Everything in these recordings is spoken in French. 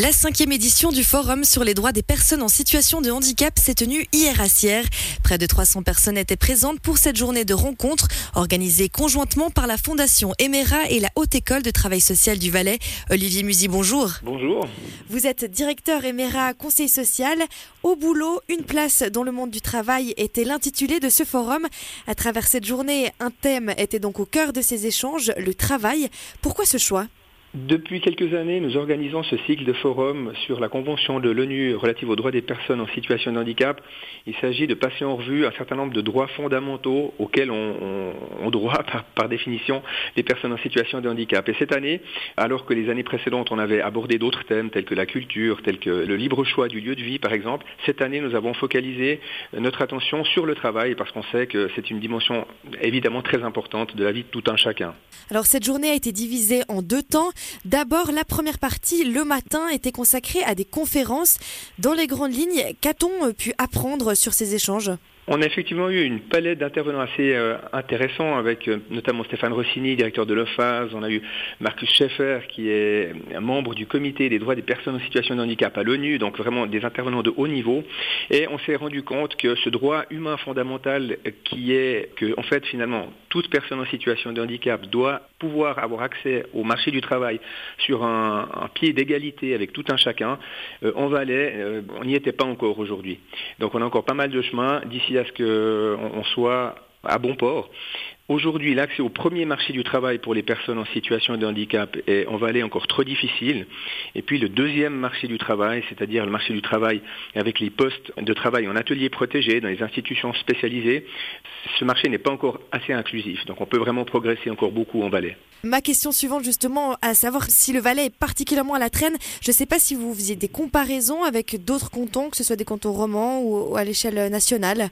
La cinquième édition du Forum sur les droits des personnes en situation de handicap s'est tenue hier à Sierre. Près de 300 personnes étaient présentes pour cette journée de rencontre organisée conjointement par la Fondation Emera et la Haute École de Travail Social du Valais. Olivier Musy, bonjour. Bonjour. Vous êtes directeur Emera Conseil Social. Au boulot, une place dans le monde du travail était l'intitulé de ce forum. À travers cette journée, un thème était donc au cœur de ces échanges, le travail. Pourquoi ce choix? Depuis quelques années, nous organisons ce cycle de forums sur la Convention de l'ONU relative aux droits des personnes en situation de handicap. Il s'agit de passer en revue un certain nombre de droits fondamentaux auxquels ont, droit par, définition les personnes en situation de handicap. Et cette année, alors que les années précédentes, on avait abordé d'autres thèmes tels que la culture, tels que le libre choix du lieu de vie par exemple, cette année, nous avons focalisé notre attention sur le travail parce qu'on sait que c'est une dimension évidemment très importante de la vie de tout un chacun. Alors cette journée a été divisée en deux temps. D'abord, la première partie, le matin, était consacrée à des conférences. Dans les grandes lignes, qu'a-t-on pu apprendre sur ces échanges? On a effectivement eu une palette d'intervenants assez euh, intéressants avec euh, notamment Stéphane Rossini, directeur de l'OFAS. On a eu Marcus Schaeffer qui est membre du comité des droits des personnes en situation de handicap à l'ONU, donc vraiment des intervenants de haut niveau. Et on s'est rendu compte que ce droit humain fondamental qui est que en fait finalement toute personne en situation de handicap doit pouvoir avoir accès au marché du travail sur un, pied d'égalité avec tout un chacun, euh, on n'y était pas encore aujourd'hui. Donc on a encore pas mal de chemin d'ici à ce qu'on soit à bon port. Aujourd'hui, l'accès au premier marché du travail pour les personnes en situation de handicap est en Valais encore trop difficile. Et puis le deuxième marché du travail, c'est-à-dire le marché du travail avec les postes de travail en ateliers protégés, dans les institutions spécialisées, ce marché n'est pas encore assez inclusif. Donc on peut vraiment progresser encore beaucoup en Valais. Ma question suivante justement, à savoir si le Valais est particulièrement à la traîne, je ne sais pas si vous faisiez des comparaisons avec d'autres cantons, que ce soit des cantons romans ou à l'échelle nationale.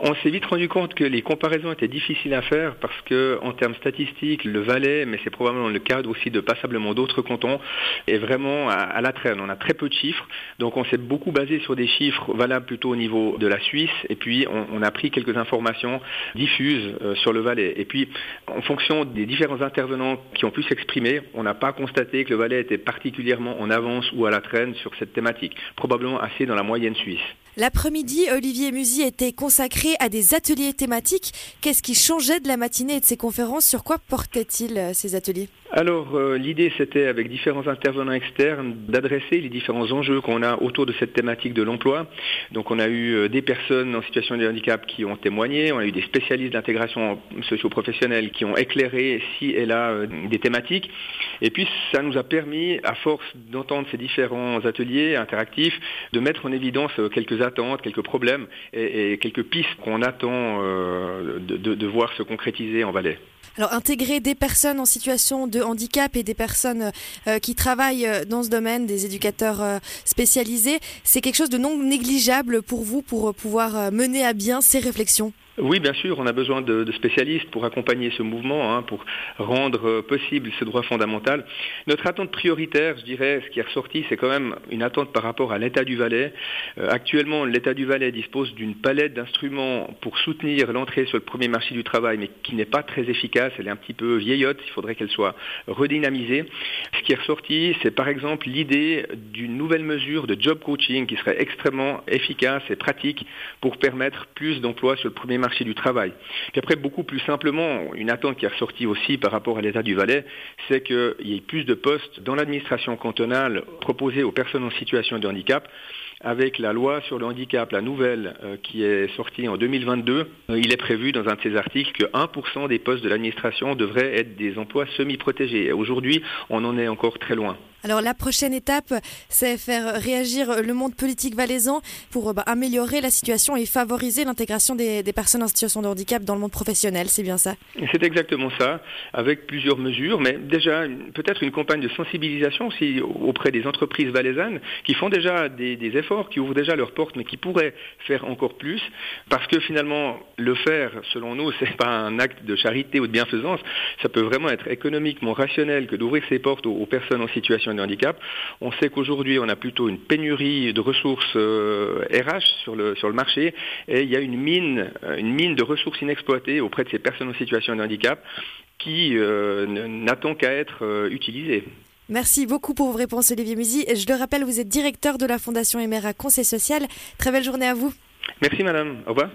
On s'est vite rendu compte que les comparaisons étaient difficiles à faire parce que, en termes statistiques, le Valais, mais c'est probablement le cadre aussi de passablement d'autres cantons, est vraiment à, la traîne. On a très peu de chiffres, donc on s'est beaucoup basé sur des chiffres valables plutôt au niveau de la Suisse, et puis on, a pris quelques informations diffuses euh, sur le Valais. Et puis, en fonction des différents intervenants qui ont pu s'exprimer, on n'a pas constaté que le Valais était particulièrement en avance ou à la traîne sur cette thématique, probablement assez dans la moyenne suisse. L'après-midi, Olivier Musy était consacré à des ateliers thématiques. Qu'est-ce qui changeait de la matinée et de ces conférences? Sur quoi portaient-ils euh, ces ateliers? Alors euh, l'idée c'était avec différents intervenants externes d'adresser les différents enjeux qu'on a autour de cette thématique de l'emploi. Donc on a eu euh, des personnes en situation de handicap qui ont témoigné, on a eu des spécialistes d'intégration socio-professionnelle qui ont éclairé si et là euh, des thématiques. Et puis ça nous a permis, à force d'entendre ces différents ateliers interactifs, de mettre en évidence quelques attentes, quelques problèmes et, quelques pistes qu'on attend de, de voir se concrétiser en Valais. Alors intégrer des personnes en situation de handicap et des personnes euh, qui travaillent euh, dans ce domaine, des éducateurs euh, spécialisés, c'est quelque chose de non négligeable pour vous pour pouvoir mener à bien ces réflexions? Oui, bien sûr, on a besoin de, spécialistes pour accompagner ce mouvement, hein, pour rendre euh, possible ce droit fondamental. Notre attente prioritaire, je dirais, ce qui est ressorti, c'est quand même une attente par rapport à l'État du Valais. Euh, actuellement, l'État du Valais dispose d'une palette d'instruments pour soutenir l'entrée sur le premier marché du travail, mais qui n'est pas très efficace. Elle est un petit peu vieillotte. Il faudrait qu'elle soit redynamisée. Ce qui est ressorti, c'est par exemple l'idée d'une nouvelle mesure de job coaching qui serait extrêmement efficace et pratique pour permettre plus d'emplois sur le premier marché marché du travail. Puis après, beaucoup plus simplement, une attente qui est ressortie aussi par rapport à l'État du Valais, c'est qu'il y ait plus de postes dans l'administration cantonale proposés aux personnes en situation de handicap avec la loi sur le handicap, la nouvelle euh, qui est sortie en 2022, euh, il est prévu dans un de ces articles que 1% des postes de l'administration devraient être des emplois semi-protégés. Aujourd'hui, on en est encore très loin. Alors la prochaine étape, c'est faire réagir le monde politique valaisan pour bah, améliorer la situation et favoriser l'intégration des, personnes en situation de handicap dans le monde professionnel, c'est bien ça? C'est exactement ça, avec plusieurs mesures, mais déjà peut-être une campagne de sensibilisation aussi auprès des entreprises valaisannes qui font déjà des, des efforts, qui ouvrent déjà leurs portes, mais qui pourraient faire encore plus, parce que finalement le faire, selon nous, c'est pas un acte de charité ou de bienfaisance, ça peut vraiment être économiquement rationnel que d'ouvrir ses portes aux personnes en situation handicap. On sait qu'aujourd'hui, on a plutôt une pénurie de ressources RH euh, sur le, sur le marché et il y a une mine, euh, une mine de ressources inexploitées auprès de ces personnes en situation de handicap qui n'attend qu'à être utilisé. Merci beaucoup pour vos réponses, Olivier Musi. Je le rappelle, vous êtes directeur de la Fondation Emera Conseil Social. Très belle journée à vous. Merci, madame. Au revoir.